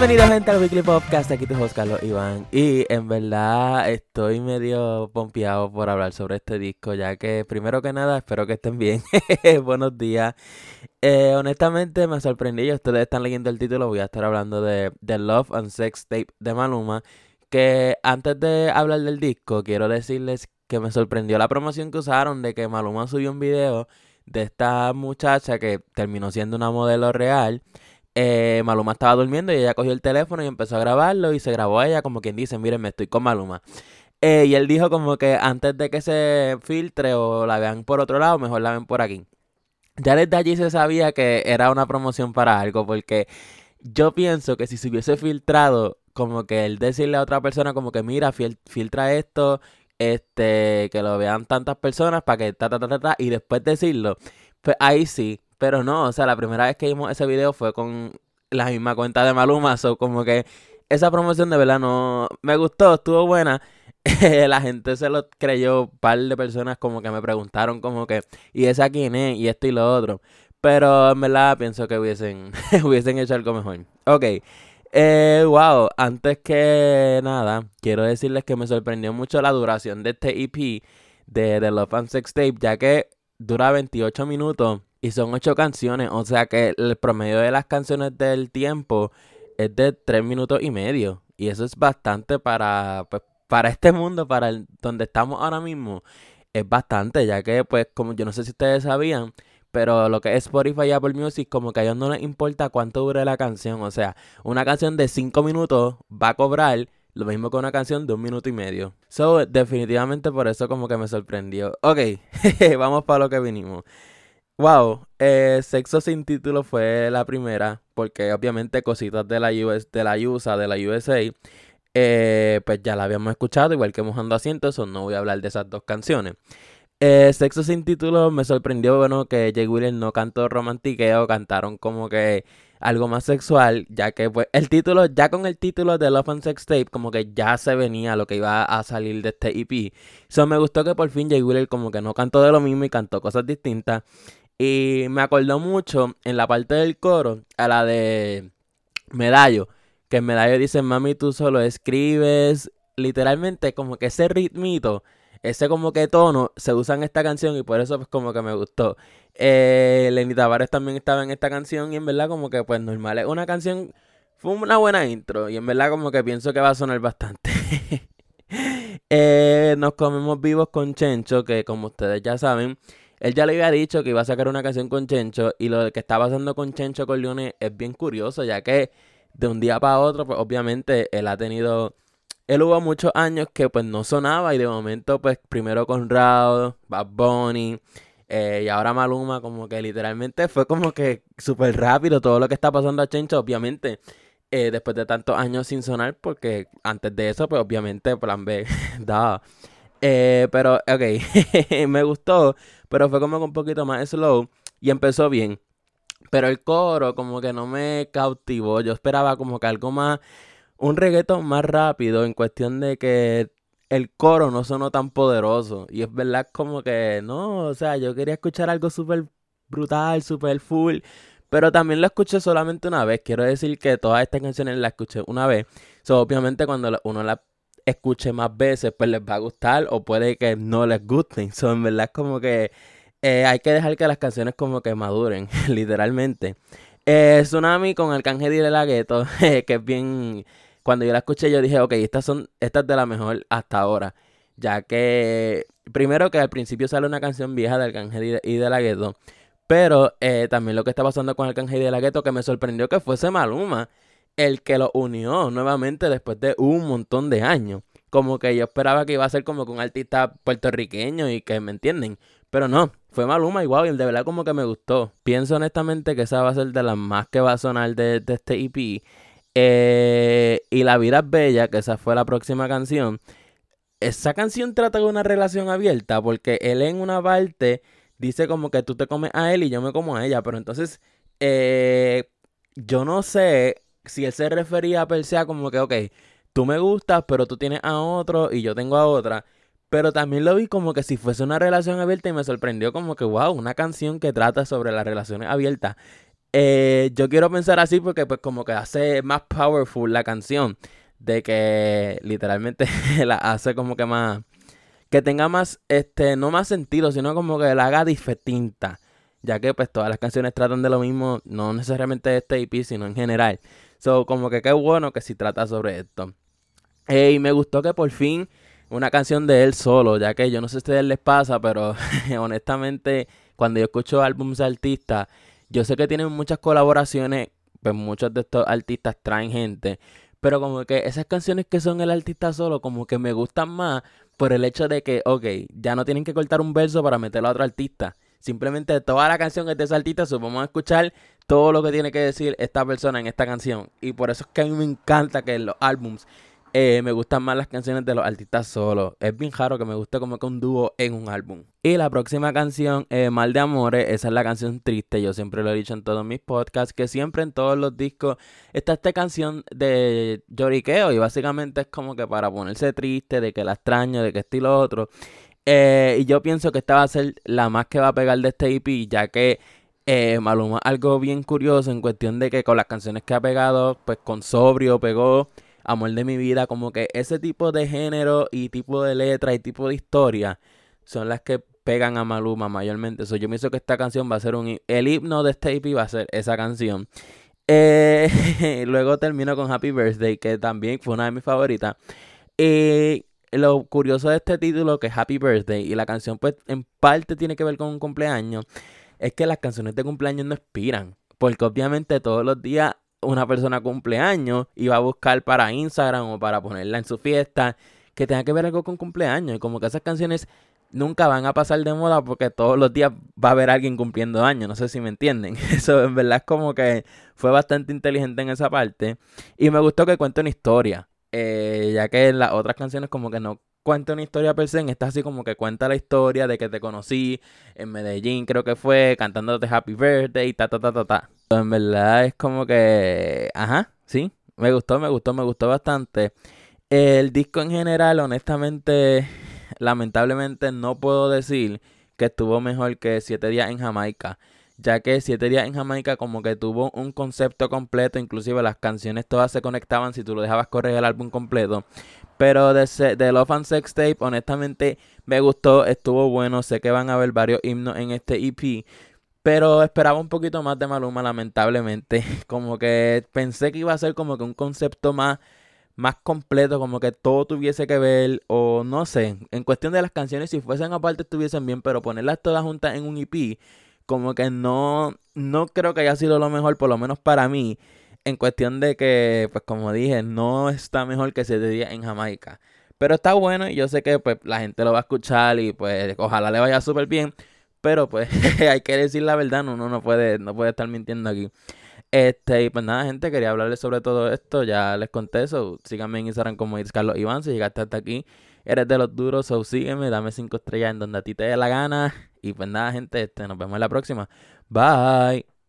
Bienvenidos gente al Weekly Podcast, aquí tu host Carlos Iván. Y en verdad estoy medio pompeado por hablar sobre este disco ya que primero que nada espero que estén bien, buenos días, eh, honestamente me sorprendí, ustedes están leyendo el título, voy a estar hablando de The Love and Sex Tape de Maluma. Que antes de hablar del disco quiero decirles que me sorprendió la promoción que usaron de que Maluma subió un video de esta muchacha que terminó siendo una modelo real eh, Maluma estaba durmiendo y ella cogió el teléfono y empezó a grabarlo y se grabó a ella como quien dice, miren, me estoy con Maluma. Eh, y él dijo como que antes de que se filtre o la vean por otro lado, mejor la ven por aquí. Ya desde allí se sabía que era una promoción para algo, porque yo pienso que si se hubiese filtrado, como que él decirle a otra persona como que mira, filtra esto, este, que lo vean tantas personas para que ta, ta, ta, ta, ta, y después decirlo, pues ahí sí, pero no, o sea, la primera vez que vimos ese video fue con la misma cuenta de Maluma, o como que esa promoción de verdad no me gustó, estuvo buena. la gente se lo creyó, un par de personas como que me preguntaron como que, ¿y esa quién es? Y esto y lo otro. Pero en verdad pienso que hubiesen, hubiesen hecho algo mejor. Ok. Eh, wow, antes que nada, quiero decirles que me sorprendió mucho la duración de este EP de The Love and Sex Tape, ya que dura 28 minutos y son ocho canciones, o sea que el promedio de las canciones del tiempo es de tres minutos y medio. Y eso es bastante para, pues, para este mundo, para el, donde estamos ahora mismo. Es bastante, ya que, pues, como yo no sé si ustedes sabían, pero lo que es Spotify y Apple Music, como que a ellos no les importa cuánto dure la canción. O sea, una canción de cinco minutos va a cobrar lo mismo que una canción de un minuto y medio. So, definitivamente por eso como que me sorprendió. Ok, vamos para lo que vinimos. Wow, eh, Sexo sin título fue la primera, porque obviamente cositas de la, US, de la USA, de la USA, eh, pues ya la habíamos escuchado, igual que Mojando Asientos, o no voy a hablar de esas dos canciones. Eh, Sexo sin título me sorprendió, bueno, que Jay Wheeler no cantó romantiqueo, cantaron como que algo más sexual, ya que pues el título, ya con el título de Love and Sex Tape, como que ya se venía lo que iba a salir de este EP. Me gustó que por fin Jay Wheeler como que no cantó de lo mismo y cantó cosas distintas. Y me acordó mucho en la parte del coro a la de Medallo. Que en Medallo dice, mami, tú solo escribes. Literalmente como que ese ritmito, ese como que tono, se usa en esta canción y por eso pues como que me gustó. Eh, Lenny Tavares también estaba en esta canción y en verdad como que pues normal. Es una canción, fue una buena intro y en verdad como que pienso que va a sonar bastante. eh, nos comemos vivos con Chencho, que como ustedes ya saben, él ya le había dicho que iba a sacar una canción con Chencho y lo que está pasando con Chencho Corleone es bien curioso, ya que de un día para otro, pues obviamente él ha tenido... Él hubo muchos años que pues no sonaba y de momento pues primero con Raúl, Bad Bunny eh, y ahora Maluma como que literalmente fue como que súper rápido todo lo que está pasando a Chencho, obviamente. Eh, después de tantos años sin sonar, porque antes de eso, pues obviamente Plan B daba. Eh, pero, ok, me gustó, pero fue como un poquito más slow y empezó bien. Pero el coro como que no me cautivó. Yo esperaba como que algo más, un reggaeton más rápido en cuestión de que el coro no sonó tan poderoso. Y es verdad como que no, o sea, yo quería escuchar algo súper brutal, súper full. Pero también lo escuché solamente una vez. Quiero decir que todas estas canciones las escuché una vez. So, obviamente cuando uno las escuche más veces, pues les va a gustar o puede que no les gusten. son en verdad como que eh, hay que dejar que las canciones como que maduren, literalmente. Eh, Tsunami con Arcángel y de la Gueto, que es bien... Cuando yo la escuché yo dije, ok, estas son estas de la mejor hasta ahora. Ya que, primero que al principio sale una canción vieja de Arcángel y de, la Gueto. Pero eh, también lo que está pasando con Arcángel y de la Gueto, que me sorprendió que fuese Maluma el que lo unió nuevamente después de un montón de años. Como que yo esperaba que iba a ser como que un artista puertorriqueño y que me entienden. Pero no, fue Maluma igual y de verdad como que me gustó. Pienso honestamente que esa va a ser de las más que va a sonar de, este EP. Eh, y La vida es bella, que esa fue la próxima canción. Esa canción trata de una relación abierta porque él en una parte dice como que tú te comes a él y yo me como a ella. Pero entonces, eh, yo no sé si él se refería a per como que, ok, tú me gustas, pero tú tienes a otro y yo tengo a otra. Pero también lo vi como que si fuese una relación abierta y me sorprendió como que, wow, una canción que trata sobre las relaciones abiertas. Eh, yo quiero pensar así porque pues como que hace más powerful la canción. De que literalmente la hace como que más... Que tenga más, este, no más sentido, sino como que la haga distinta. Ya que pues todas las canciones tratan de lo mismo, no necesariamente de este EP, sino en general. So, como que qué bueno que si trata sobre esto. y me gustó que por fin una canción de él solo, ya que yo no sé si a ustedes les pasa, pero honestamente cuando yo escucho álbumes de artistas, yo sé que tienen muchas colaboraciones, pues muchos de estos artistas traen gente, pero como que esas canciones que son el artista solo, como que me gustan más por el hecho de que, ok, ya no tienen que cortar un verso para meterlo a otro artista. Simplemente toda la canción es de ese artista, so escuchar todo lo que tiene que decir esta persona en esta canción. Y por eso es que a mí me encanta que los álbums eh, me gustan más las canciones de los artistas solos. Es bien raro que me guste como que un dúo en un álbum. Y la próxima canción, eh, Mal de Amores, esa es la canción triste. Yo siempre lo he dicho en todos mis podcasts, que siempre en todos los discos está esta canción de lloriqueo. Y básicamente es como que para ponerse triste, de que la extraño, de que esto otro. Eh, y yo pienso que esta va a ser la más que va a pegar de este EP, ya que Maluma algo bien curioso en cuestión de que con las canciones que ha pegado, pues con Sobrio pegó amor de mi vida, como que ese tipo de género y tipo de letra y tipo de historia son las que pegan a Maluma mayormente. So, yo hizo que esta canción va a ser un... El himno de este EP va a ser esa canción. Eh, luego termino con Happy Birthday, que también fue una de mis favoritas. Y lo curioso de este título, que es Happy Birthday, y la canción pues en parte tiene que ver con un cumpleaños, es que las canciones de cumpleaños no expiran. Porque obviamente todos los días una persona cumpleaños y va a buscar para Instagram o para ponerla en su fiesta que tenga que ver algo con cumpleaños. Y como que esas canciones nunca van a pasar de moda porque todos los días va a haber alguien cumpliendo años. No sé si me entienden. Eso en verdad es como que fue bastante inteligente en esa parte. Y me gustó que cuente una historia. Eh, ya que en las otras canciones como que no cuenta una historia per se, en esta así como que cuenta la historia de que te conocí en Medellín, creo que fue, cantándote Happy Birthday, y ta, ta, ta, ta, ta. En verdad es como que, ajá, sí, me gustó, me gustó, me gustó bastante. El disco en general, honestamente, lamentablemente no puedo decir que estuvo mejor que Siete Días en Jamaica ya que Siete Días en Jamaica como que tuvo un concepto completo, inclusive las canciones todas se conectaban si tú lo dejabas correr el álbum completo. Pero de, de Love and Sex Tape, honestamente, me gustó, estuvo bueno. Sé que van a haber varios himnos en este EP. Pero esperaba un poquito más de Maluma, lamentablemente. Como que pensé que iba a ser como que un concepto más, más completo, como que todo tuviese que ver. O no sé, en cuestión de las canciones, si fuesen aparte estuviesen bien, pero ponerlas todas juntas en un EP, como que no, no creo que haya sido lo mejor, por lo menos para mí en cuestión de que, pues como dije, no está mejor que 7 días en Jamaica. Pero está bueno y yo sé que pues la gente lo va a escuchar y pues ojalá le vaya súper bien. Pero pues hay que decir la verdad, uno no puede, no puede estar mintiendo aquí. Este, y pues nada, gente, quería hablarles sobre todo esto. Ya les conté eso. Síganme en Instagram como Carlos Iván. Si llegaste hasta aquí, eres de los duros, o sígueme, dame 5 estrellas en donde a ti te dé la gana. Y pues nada, gente, este, nos vemos en la próxima. Bye.